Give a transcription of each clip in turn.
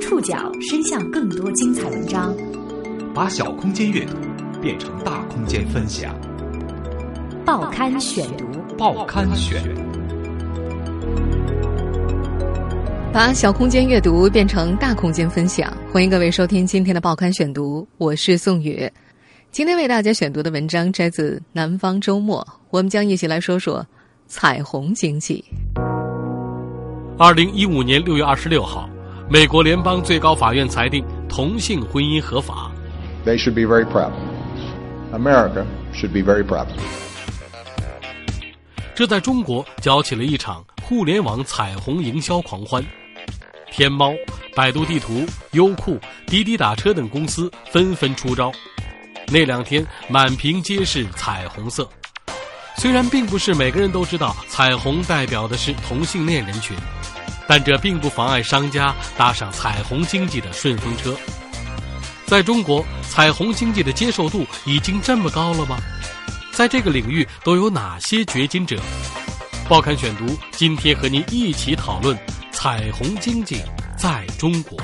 触角伸向更多精彩文章，把小空间阅读变成大空间分享。报刊选读，报刊选，把小空间阅读变成大空间分享。欢迎各位收听今天的报刊选读，我是宋宇。今天为大家选读的文章摘自《南方周末》，我们将一起来说说彩虹经济。二零一五年六月二十六号，美国联邦最高法院裁定同性婚姻合法。They should be very proud. America should be very proud. 这在中国搅起了一场互联网彩虹营销狂欢。天猫、百度地图、优酷、滴滴打车等公司纷纷出招。那两天，满屏皆是彩虹色。虽然并不是每个人都知道彩虹代表的是同性恋人群，但这并不妨碍商家搭上彩虹经济的顺风车。在中国，彩虹经济的接受度已经这么高了吗？在这个领域都有哪些掘金者？报刊选读今天和您一起讨论彩虹经济在中国。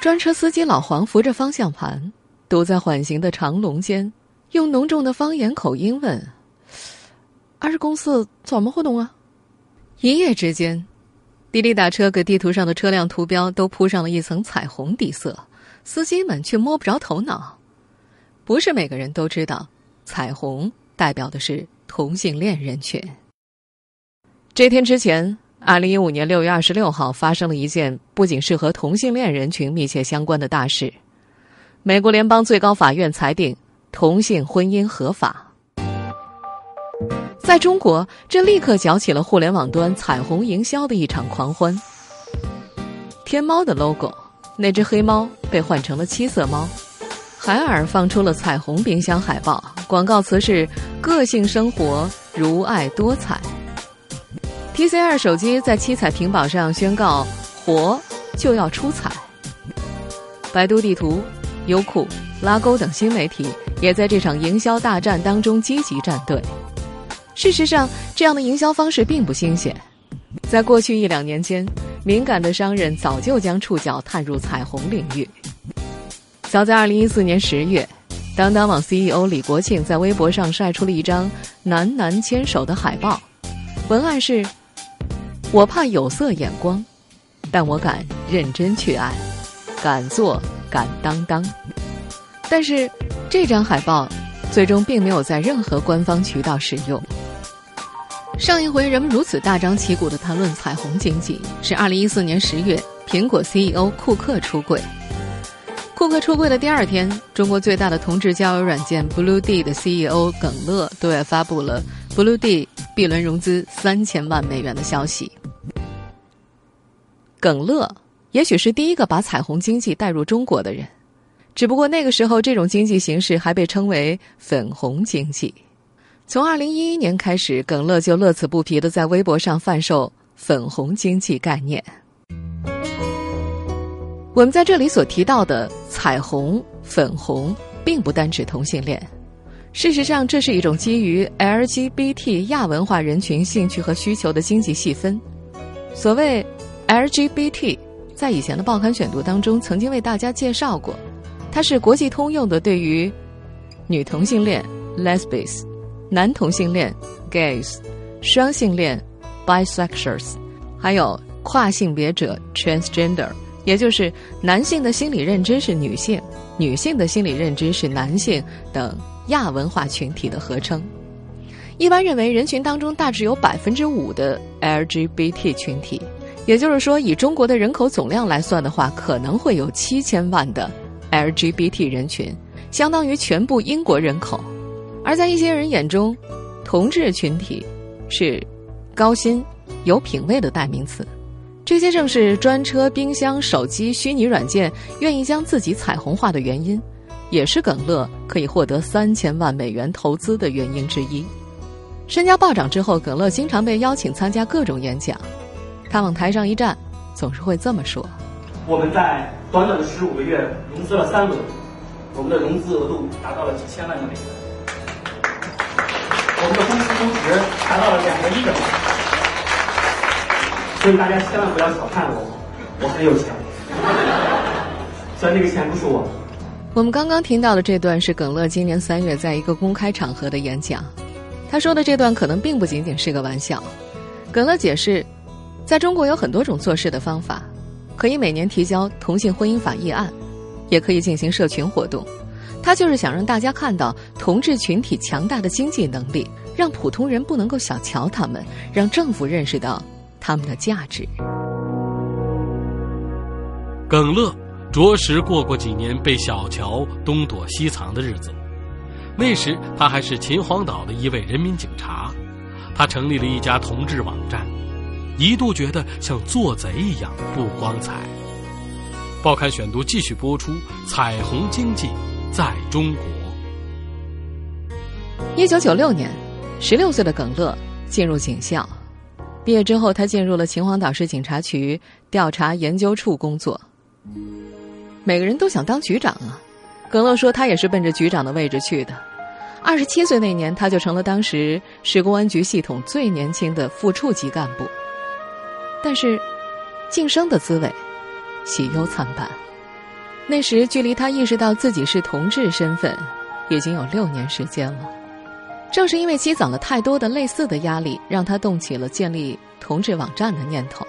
专车司机老黄扶着方向盘，堵在缓行的长龙间，用浓重的方言口音问：“二十公司怎么活动啊？”一夜之间，滴滴打车给地图上的车辆图标都铺上了一层彩虹底色，司机们却摸不着头脑。不是每个人都知道，彩虹代表的是同性恋人群。这天之前。二零一五年六月二十六号，发生了一件不仅是和同性恋人群密切相关的大事：美国联邦最高法院裁定同性婚姻合法。在中国，这立刻搅起了互联网端彩虹营销的一场狂欢。天猫的 logo，那只黑猫被换成了七色猫；海尔放出了彩虹冰箱海报，广告词是“个性生活，如爱多彩”。TCL 手机在七彩屏保上宣告“活就要出彩”。百度地图、优酷、拉勾等新媒体也在这场营销大战当中积极站队。事实上，这样的营销方式并不新鲜，在过去一两年间，敏感的商人早就将触角探入彩虹领域。早在2014年10月，当当网 CEO 李国庆在微博上晒出了一张男男牵手的海报，文案是。我怕有色眼光，但我敢认真去爱，敢做敢当当。但是这张海报最终并没有在任何官方渠道使用。上一回人们如此大张旗鼓的谈论彩虹经济，是二零一四年十月，苹果 CEO 库克出柜。库克出柜的第二天，中国最大的同志交友软件 Blue D 的 CEO 耿乐对外发布了 Blue D。B 轮融资三千万美元的消息，耿乐也许是第一个把彩虹经济带入中国的人，只不过那个时候这种经济形式还被称为粉红经济。从二零一一年开始，耿乐就乐此不疲的在微博上贩售粉红经济概念。我们在这里所提到的彩虹、粉红，并不单指同性恋。事实上，这是一种基于 LGBT 亚文化人群兴趣和需求的经济细分。所谓 LGBT，在以前的报刊选读当中曾经为大家介绍过，它是国际通用的对于女同性恋 （lesbians）、男同性恋 （gays）、双性恋 （bisexuals），还有跨性别者 （transgender），也就是男性的心理认知是女性，女性的心理认知是男性等。亚文化群体的合称，一般认为人群当中大致有百分之五的 LGBT 群体，也就是说，以中国的人口总量来算的话，可能会有七千万的 LGBT 人群，相当于全部英国人口。而在一些人眼中，同志群体是高薪、有品位的代名词。这些正是专车、冰箱、手机、虚拟软件愿意将自己彩虹化的原因。也是耿乐可以获得三千万美元投资的原因之一。身家暴涨之后，耿乐经常被邀请参加各种演讲。他往台上一站，总是会这么说：“我们在短短的十五个月融资了三轮，我们的融资额度达到了几千万的美元，我们的公司估值达到了两个亿的。所以大家千万不要小看我，我很有钱。虽然那个钱不是我。我们刚刚听到的这段是耿乐今年三月在一个公开场合的演讲，他说的这段可能并不仅仅是个玩笑。耿乐解释，在中国有很多种做事的方法，可以每年提交同性婚姻法议案，也可以进行社群活动。他就是想让大家看到同志群体强大的经济能力，让普通人不能够小瞧他们，让政府认识到他们的价值。耿乐。着实过过几年被小瞧、东躲西藏的日子。那时他还是秦皇岛的一位人民警察，他成立了一家同志网站，一度觉得像做贼一样不光彩。报刊选读继续播出：彩虹经济在中国。一九九六年，十六岁的耿乐进入警校，毕业之后，他进入了秦皇岛市警察局调查研究处工作。每个人都想当局长啊，耿乐说他也是奔着局长的位置去的。二十七岁那年，他就成了当时市公安局系统最年轻的副处级干部。但是，晋升的滋味喜忧参半。那时，距离他意识到自己是同志身份，已经有六年时间了。正是因为积攒了太多的类似的压力，让他动起了建立同志网站的念头。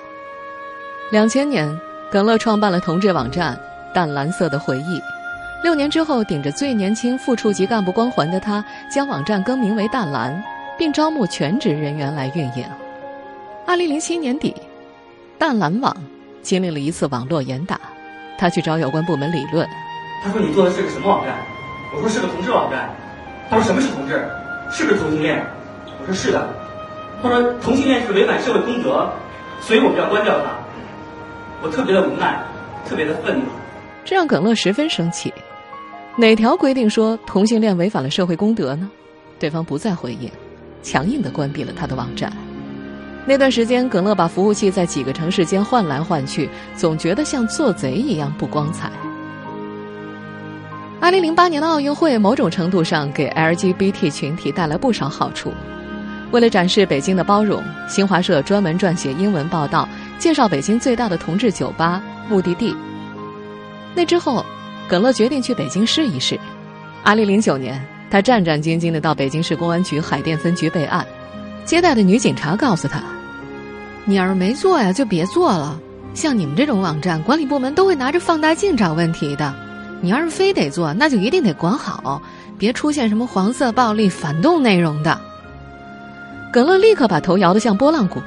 两千年，耿乐创办了同志网站。淡蓝色的回忆。六年之后，顶着最年轻副处级干部光环的他，将网站更名为“淡蓝”，并招募全职人员来运营。二零零七年底，淡蓝网经历了一次网络严打，他去找有关部门理论。他说：“你做的是个什么网站？”我说：“是个同志网站。”他说：“什么是同志？是不是同性恋？”我说：“是的。”他说：“同性恋是违反社会公德，所以我们要关掉它。”我特别的无奈，特别的愤怒。这让耿乐十分生气。哪条规定说同性恋违反了社会公德呢？对方不再回应，强硬的关闭了他的网站。那段时间，耿乐把服务器在几个城市间换来换去，总觉得像做贼一样不光彩。二零零八年的奥运会，某种程度上给 LGBT 群体带来不少好处。为了展示北京的包容，新华社专门撰写英文报道，介绍北京最大的同志酒吧目的地。那之后，耿乐决定去北京试一试。二零零九年，他战战兢兢的到北京市公安局海淀分局备案。接待的女警察告诉他：“你要是没做呀，就别做了。像你们这种网站，管理部门都会拿着放大镜找问题的。你要是非得做，那就一定得管好，别出现什么黄色暴力、反动内容的。”耿乐立刻把头摇得像拨浪鼓：“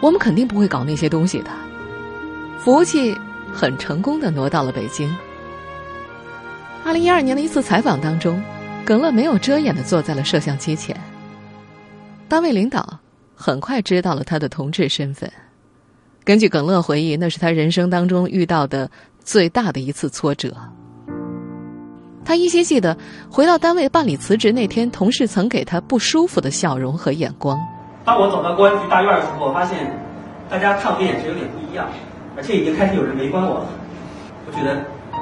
我们肯定不会搞那些东西的。”服务器。很成功的挪到了北京。二零一二年的一次采访当中，耿乐没有遮掩的坐在了摄像机前。单位领导很快知道了他的同志身份。根据耿乐回忆，那是他人生当中遇到的最大的一次挫折。他依稀记得回到单位办理辞职那天，同事曾给他不舒服的笑容和眼光。当我走到公安局大院的时候，我发现大家看我的眼神有点不一样。而且已经开始有人围观我了，我觉得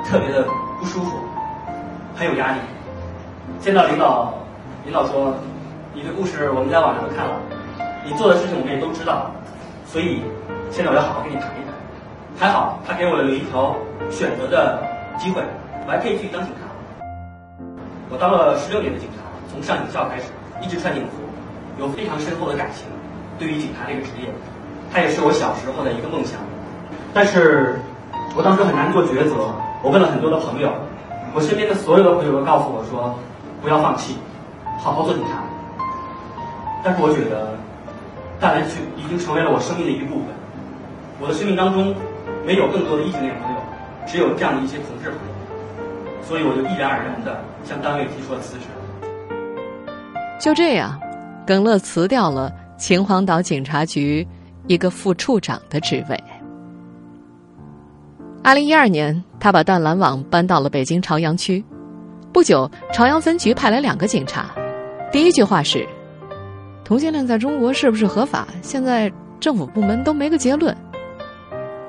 特别的不舒服，很有压力。见到领导，领导说：“你的故事我们在网上都看了，你做的事情我们也都知道，所以现在我要好好跟你谈一谈。”还好他给我了一条选择的机会，我还可以去当警察。我当了十六年的警察，从上警校开始，一直穿警服，有非常深厚的感情。对于警察这个职业，它也是我小时候的一个梦想。但是，我当时很难做抉择。我问了很多的朋友，我身边的所有的朋友都告诉我说，不要放弃，好好做警察。但是我觉得，大蓝区已经成为了我生命的一部分。我的生命当中没有更多的异性恋朋友，只有这样的一些同志朋友，所以我就毅然而然的向单位提出了辞职。就这样，耿乐辞掉了秦皇岛警察局一个副处长的职位。二零一二年，他把淡蓝网搬到了北京朝阳区。不久，朝阳分局派来两个警察。第一句话是：“同性恋在中国是不是合法？现在政府部门都没个结论。”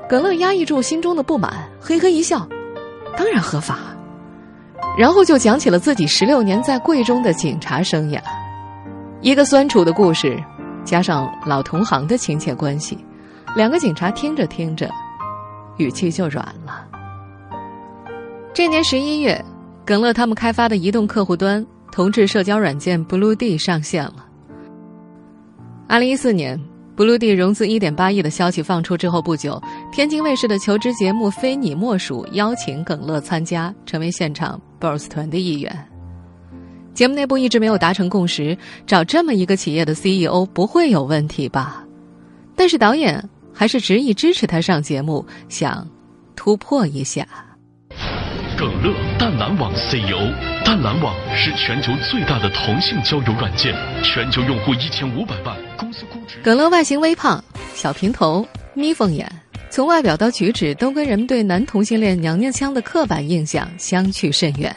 耿乐压抑住心中的不满，嘿嘿一笑：“当然合法。”然后就讲起了自己十六年在贵中的警察生涯。一个酸楚的故事，加上老同行的亲切关系。两个警察听着听着，语气就软了。这年十一月，耿乐他们开发的移动客户端同志社交软件 Blue D 上线了。二零一四年，Blue D 融资一点八亿的消息放出之后不久，天津卫视的求职节目《非你莫属》邀请耿乐参加，成为现场 BOSS 团的一员。节目内部一直没有达成共识，找这么一个企业的 CEO 不会有问题吧？但是导演还是执意支持他上节目，想突破一下。耿乐淡蓝网 CEO，淡蓝网是全球最大的同性交友软件，全球用户一千五百万，耿乐外形微胖，小平头，眯缝眼，从外表到举止都跟人们对男同性恋娘娘腔的刻板印象相去甚远。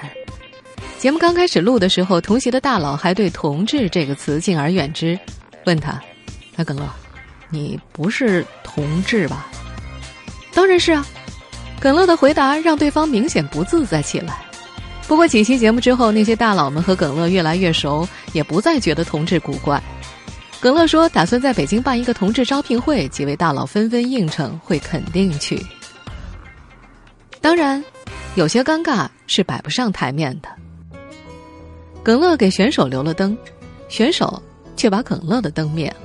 节目刚开始录的时候，同席的大佬还对“同志”这个词敬而远之，问他：“哎，耿乐，你不是同志吧？”“当然是啊。”耿乐的回答让对方明显不自在起来。不过几期节目之后，那些大佬们和耿乐越来越熟，也不再觉得同志古怪。耿乐说打算在北京办一个同志招聘会，几位大佬纷纷应承会肯定去。当然，有些尴尬是摆不上台面的。耿乐给选手留了灯，选手却把耿乐的灯灭了。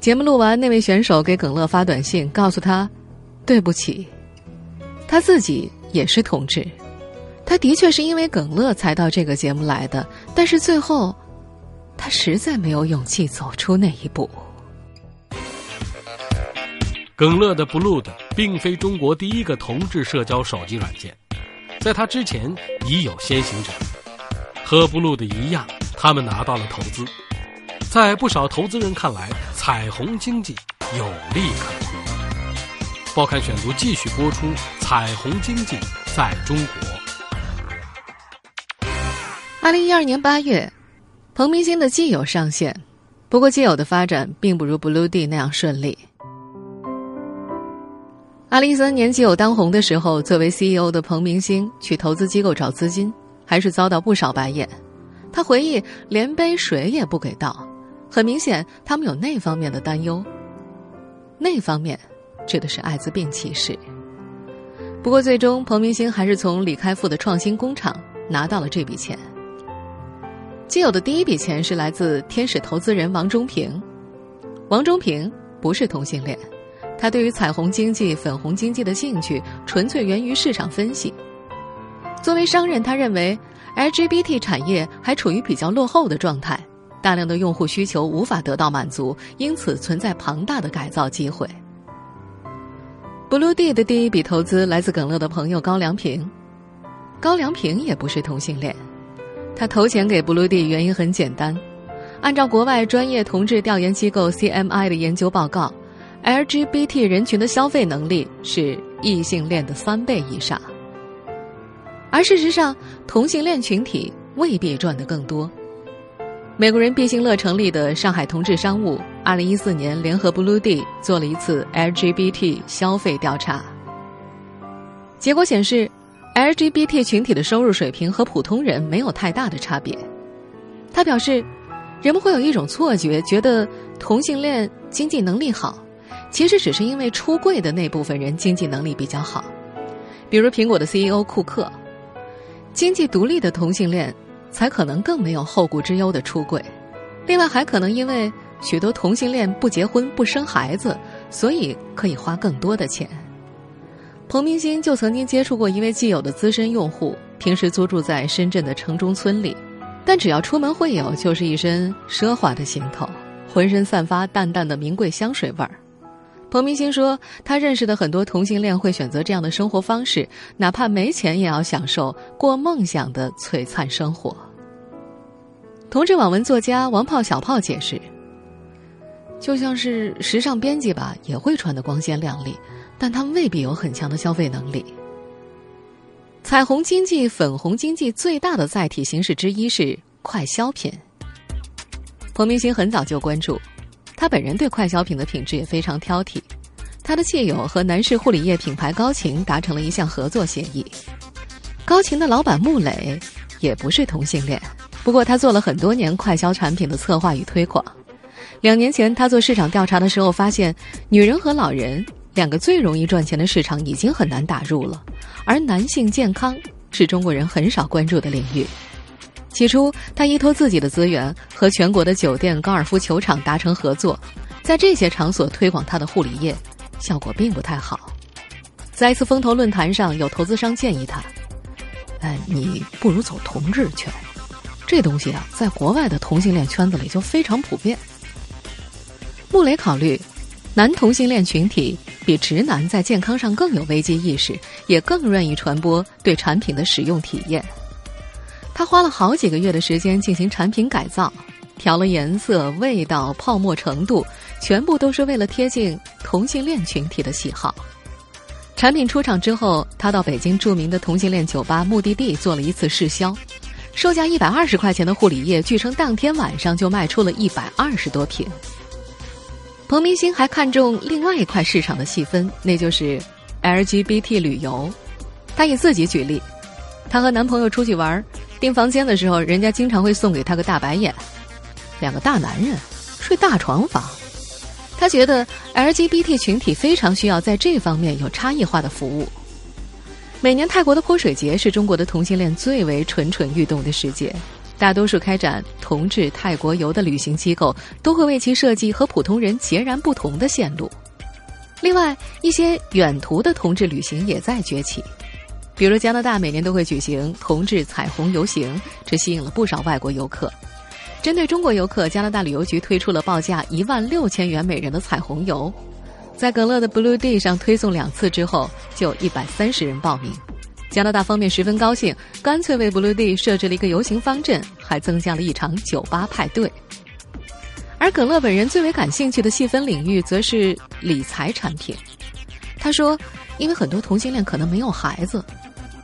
节目录完，那位选手给耿乐发短信，告诉他：“对不起。”他自己也是同志，他的确是因为耿乐才到这个节目来的，但是最后，他实在没有勇气走出那一步。耿乐的 Blue 并非中国第一个同志社交手机软件，在他之前已有先行者。和 Blue 的一样，他们拿到了投资，在不少投资人看来，彩虹经济有利可图。报刊选读继续播出。彩虹经济在中国。二零一二年八月，彭明星的基友上线，不过基友的发展并不如 Blue D 那样顺利。二零一三年基友当红的时候，作为 CEO 的彭明星去投资机构找资金，还是遭到不少白眼。他回忆，连杯水也不给倒，很明显，他们有那方面的担忧。那方面。指的是艾滋病歧视。不过，最终彭明星还是从李开复的创新工厂拿到了这笔钱。基友的第一笔钱是来自天使投资人王中平。王中平不是同性恋，他对于彩虹经济、粉红经济的兴趣纯粹源于市场分析。作为商人，他认为 LGBT 产业还处于比较落后的状态，大量的用户需求无法得到满足，因此存在庞大的改造机会。Blue D 的第一笔投资来自耿乐的朋友高良平，高良平也不是同性恋，他投钱给 Blue D 原因很简单，按照国外专业同志调研机构 CMI 的研究报告，LGBT 人群的消费能力是异性恋的三倍以上，而事实上同性恋群体未必赚得更多。美国人毕兴乐成立的上海同志商务，二零一四年联合 Blue D 做了一次 LGBT 消费调查。结果显示，LGBT 群体的收入水平和普通人没有太大的差别。他表示，人们会有一种错觉，觉得同性恋经济能力好，其实只是因为出柜的那部分人经济能力比较好。比如苹果的 CEO 库克，经济独立的同性恋。才可能更没有后顾之忧的出柜，另外还可能因为许多同性恋不结婚不生孩子，所以可以花更多的钱。彭明星就曾经接触过一位既有的资深用户，平时租住在深圳的城中村里，但只要出门会友，就是一身奢华的行头，浑身散发淡淡的名贵香水味儿。彭明星说，他认识的很多同性恋会选择这样的生活方式，哪怕没钱也要享受过梦想的璀璨生活。同志网文作家王炮小炮解释：“就像是时尚编辑吧，也会穿得光鲜亮丽，但他未必有很强的消费能力。彩虹经济、粉红经济最大的载体形式之一是快消品。彭明星很早就关注，他本人对快消品的品质也非常挑剔。他的挚友和男士护理液品牌高擎达成了一项合作协议。高擎的老板穆磊也不是同性恋。”不过，他做了很多年快消产品的策划与推广。两年前，他做市场调查的时候发现，女人和老人两个最容易赚钱的市场已经很难打入了，而男性健康是中国人很少关注的领域。起初，他依托自己的资源和全国的酒店、高尔夫球场达成合作，在这些场所推广他的护理业，效果并不太好。在一次风投论坛上，有投资商建议他：“哎，你不如走同志圈，这东西啊，在国外的同性恋圈子里就非常普遍。”穆雷考虑，男同性恋群体比直男在健康上更有危机意识，也更愿意传播对产品的使用体验。他花了好几个月的时间进行产品改造，调了颜色、味道、泡沫程度，全部都是为了贴近同性恋群体的喜好。产品出厂之后，他到北京著名的同性恋酒吧“目的地”做了一次试销，售价一百二十块钱的护理液，据称当天晚上就卖出了一百二十多瓶。彭明星还看中另外一块市场的细分，那就是 LGBT 旅游。他以自己举例，她和男朋友出去玩。订房间的时候，人家经常会送给他个大白眼，两个大男人睡大床房。他觉得 LGBT 群体非常需要在这方面有差异化的服务。每年泰国的泼水节是中国的同性恋最为蠢蠢欲动的时节，大多数开展同志泰国游的旅行机构都会为其设计和普通人截然不同的线路。另外，一些远途的同志旅行也在崛起。比如加拿大每年都会举行同志彩虹游行，这吸引了不少外国游客。针对中国游客，加拿大旅游局推出了报价一万六千元每人的彩虹游，在格乐的 Blue Day 上推送两次之后，就一百三十人报名。加拿大方面十分高兴，干脆为 Blue D 设置了一个游行方阵，还增加了一场酒吧派对。而耿乐本人最为感兴趣的细分领域，则是理财产品。他说：“因为很多同性恋可能没有孩子。”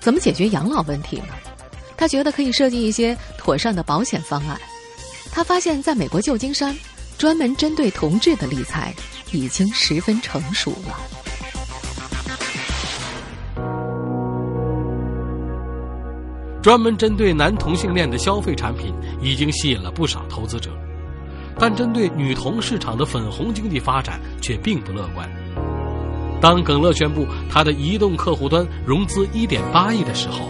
怎么解决养老问题呢？他觉得可以设计一些妥善的保险方案。他发现，在美国旧金山，专门针对同志的理财已经十分成熟了。专门针对男同性恋的消费产品已经吸引了不少投资者，但针对女同市场的粉红经济发展却并不乐观。当耿乐宣布他的移动客户端融资一点八亿的时候，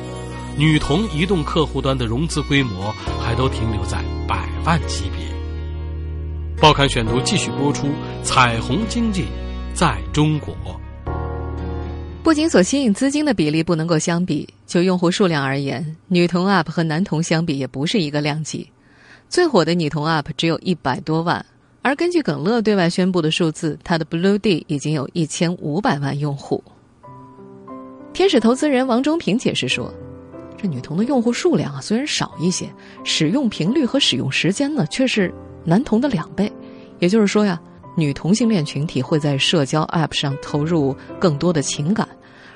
女童移动客户端的融资规模还都停留在百万级别。报刊选读继续播出：彩虹经济在中国。不仅所吸引资金的比例不能够相比，就用户数量而言，女童 App 和男童相比也不是一个量级。最火的女童 App 只有一百多万。而根据耿乐对外宣布的数字，他的 Blue D 已经有一千五百万用户。天使投资人王忠平解释说：“这女童的用户数量啊虽然少一些，使用频率和使用时间呢却是男童的两倍。也就是说呀，女同性恋群体会在社交 App 上投入更多的情感。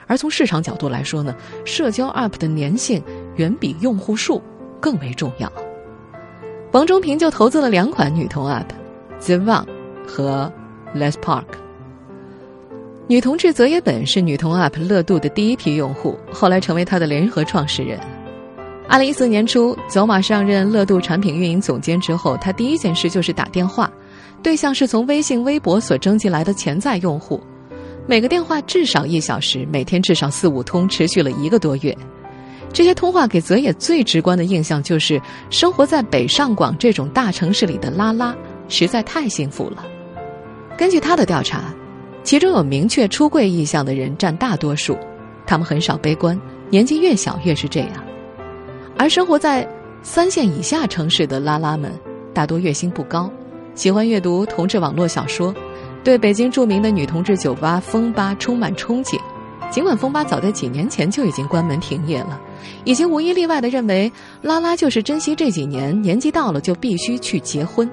而从市场角度来说呢，社交 App 的粘性远比用户数更为重要。王忠平就投资了两款女同 App。” The One 和 Les Park，女同志泽野本是女同 App 乐度的第一批用户，后来成为他的联合创始人。二零一四年初，走马上任乐度产品运营总监之后，他第一件事就是打电话，对象是从微信、微博所征集来的潜在用户，每个电话至少一小时，每天至少四五通，持续了一个多月。这些通话给泽野最直观的印象就是，生活在北上广这种大城市里的拉拉。实在太幸福了。根据他的调查，其中有明确出柜意向的人占大多数，他们很少悲观，年纪越小越是这样。而生活在三线以下城市的拉拉们，大多月薪不高，喜欢阅读同志网络小说，对北京著名的女同志酒吧风吧充满憧憬。尽管风吧早在几年前就已经关门停业了，已经无一例外的认为，拉拉就是珍惜这几年，年纪到了就必须去结婚。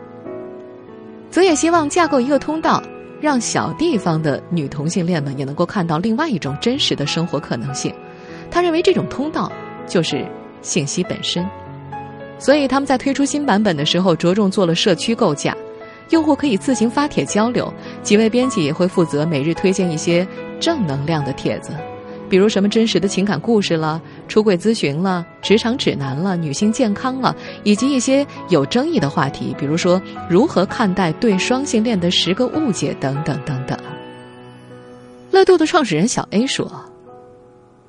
则也希望架构一个通道，让小地方的女同性恋们也能够看到另外一种真实的生活可能性。他认为这种通道就是信息本身，所以他们在推出新版本的时候着重做了社区构架，用户可以自行发帖交流，几位编辑也会负责每日推荐一些正能量的帖子，比如什么真实的情感故事了、出轨咨询了、职场指南了、女性健康了，以及一些有争议的话题，比如说如何看待对双性恋的十个误解等等等等。乐度的创始人小 A 说：“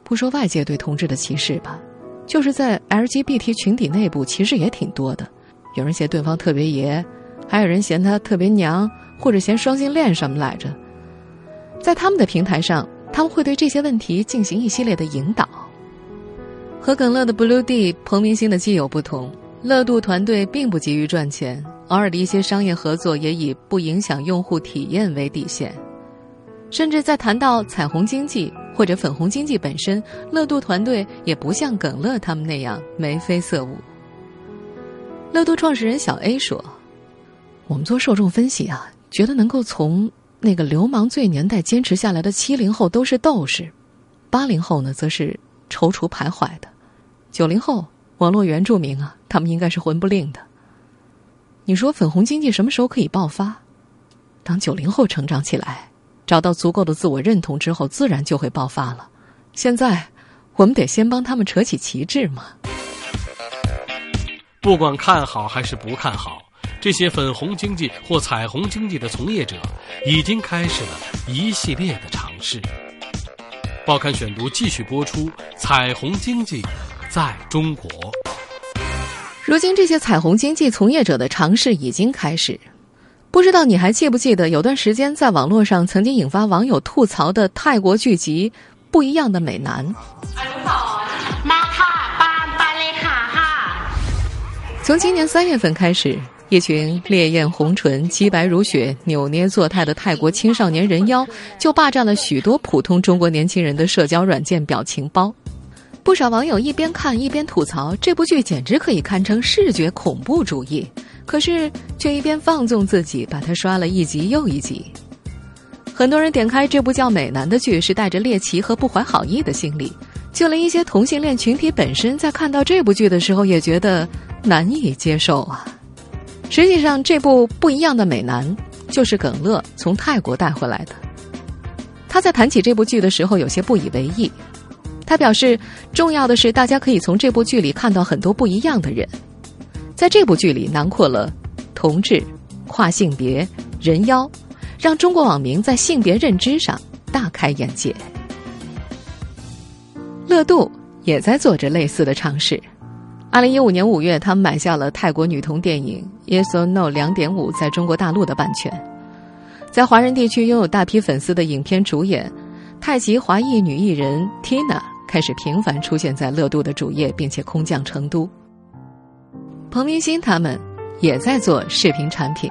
不说外界对同志的歧视吧，就是在 LGBT 群体内部，其实也挺多的。有人嫌对方特别爷，还有人嫌他特别娘，或者嫌双性恋什么来着。在他们的平台上。”他们会对这些问题进行一系列的引导。和耿乐的 Blue D、彭明星的基友不同，乐度团队并不急于赚钱，偶尔的一些商业合作也以不影响用户体验为底线。甚至在谈到彩虹经济或者粉红经济本身，乐度团队也不像耿乐他们那样眉飞色舞。乐度创始人小 A 说：“我们做受众分析啊，觉得能够从……”那个流氓罪年代坚持下来的七零后都是斗士，八零后呢则是踌躇徘徊的，九零后网络原住民啊，他们应该是混不吝的。你说粉红经济什么时候可以爆发？当九零后成长起来，找到足够的自我认同之后，自然就会爆发了。现在我们得先帮他们扯起旗帜嘛。不管看好还是不看好。这些粉红经济或彩虹经济的从业者，已经开始了一系列的尝试。报刊选读继续播出：彩虹经济在中国。如今，这些彩虹经济从业者的尝试已经开始。不知道你还记不记得，有段时间在网络上曾经引发网友吐槽的泰国剧集《不一样的美男》。从今年三月份开始。一群烈焰红唇、肌白如雪、扭捏作态的泰国青少年人妖，就霸占了许多普通中国年轻人的社交软件表情包。不少网友一边看一边吐槽，这部剧简直可以堪称视觉恐怖主义。可是却一边放纵自己，把它刷了一集又一集。很多人点开这部叫《美男》的剧，是带着猎奇和不怀好意的心理。就连一些同性恋群体本身，在看到这部剧的时候，也觉得难以接受啊。实际上，这部不一样的美男就是耿乐从泰国带回来的。他在谈起这部剧的时候，有些不以为意。他表示，重要的是大家可以从这部剧里看到很多不一样的人。在这部剧里，囊括了同志、跨性别、人妖，让中国网民在性别认知上大开眼界。乐度也在做着类似的尝试。二零一五年五月，他们买下了泰国女童电影《Yes or No》两点五在中国大陆的版权，在华人地区拥有大批粉丝的影片主演太极华裔女艺人 Tina 开始频繁出现在乐度的主页，并且空降成都。彭明星他们也在做视频产品，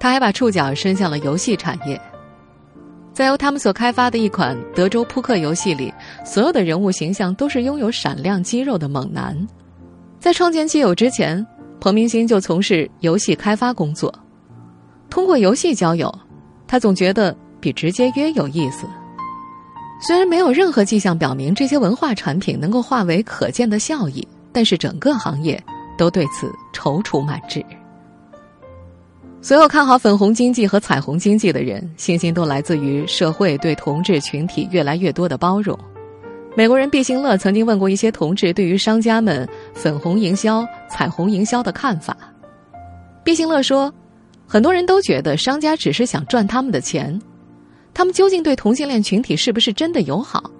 他还把触角伸向了游戏产业，在由他们所开发的一款德州扑克游戏里，所有的人物形象都是拥有闪亮肌肉的猛男。在创建基友之前，彭明星就从事游戏开发工作。通过游戏交友，他总觉得比直接约有意思。虽然没有任何迹象表明这些文化产品能够化为可见的效益，但是整个行业都对此踌躇满志。所有看好粉红经济和彩虹经济的人，信心都来自于社会对同志群体越来越多的包容。美国人毕兴乐曾经问过一些同志对于商家们粉红营销、彩虹营销的看法。毕兴乐说，很多人都觉得商家只是想赚他们的钱，他们究竟对同性恋群体是不是真的友好，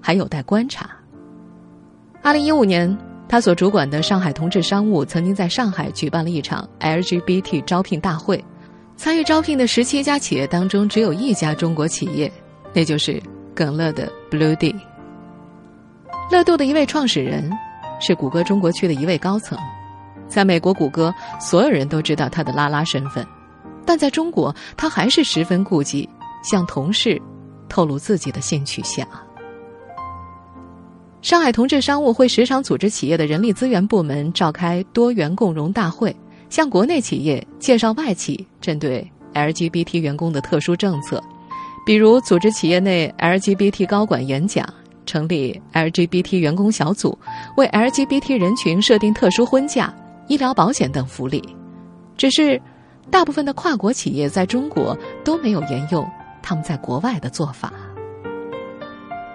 还有待观察。二零一五年，他所主管的上海同志商务曾经在上海举办了一场 LGBT 招聘大会，参与招聘的十七家企业当中，只有一家中国企业，那就是耿乐的 Blue D。乐度的一位创始人，是谷歌中国区的一位高层，在美国谷歌，所有人都知道他的拉拉身份，但在中国，他还是十分顾忌向同事透露自己的性取向。上海同志商务会时常组织企业的人力资源部门召开多元共融大会，向国内企业介绍外企针对 LGBT 员工的特殊政策，比如组织企业内 LGBT 高管演讲。成立 LGBT 员工小组，为 LGBT 人群设定特殊婚假、医疗保险等福利。只是，大部分的跨国企业在中国都没有沿用他们在国外的做法。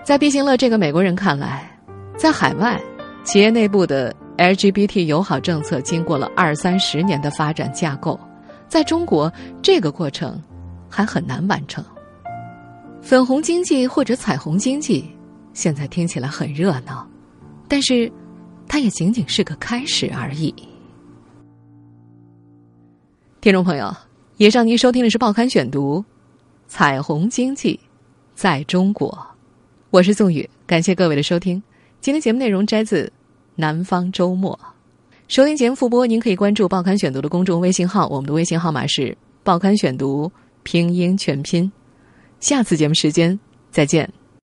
在毕兴乐这个美国人看来，在海外，企业内部的 LGBT 友好政策经过了二三十年的发展架构，在中国这个过程还很难完成。粉红经济或者彩虹经济，现在听起来很热闹，但是它也仅仅是个开始而已。听众朋友，以上您收听的是《报刊选读》，彩虹经济在中国，我是宋宇，感谢各位的收听。今天节目内容摘自《南方周末》，收听节目复播，您可以关注《报刊选读》的公众微信号，我们的微信号码是《报刊选读》拼音全拼。下次节目时间再见。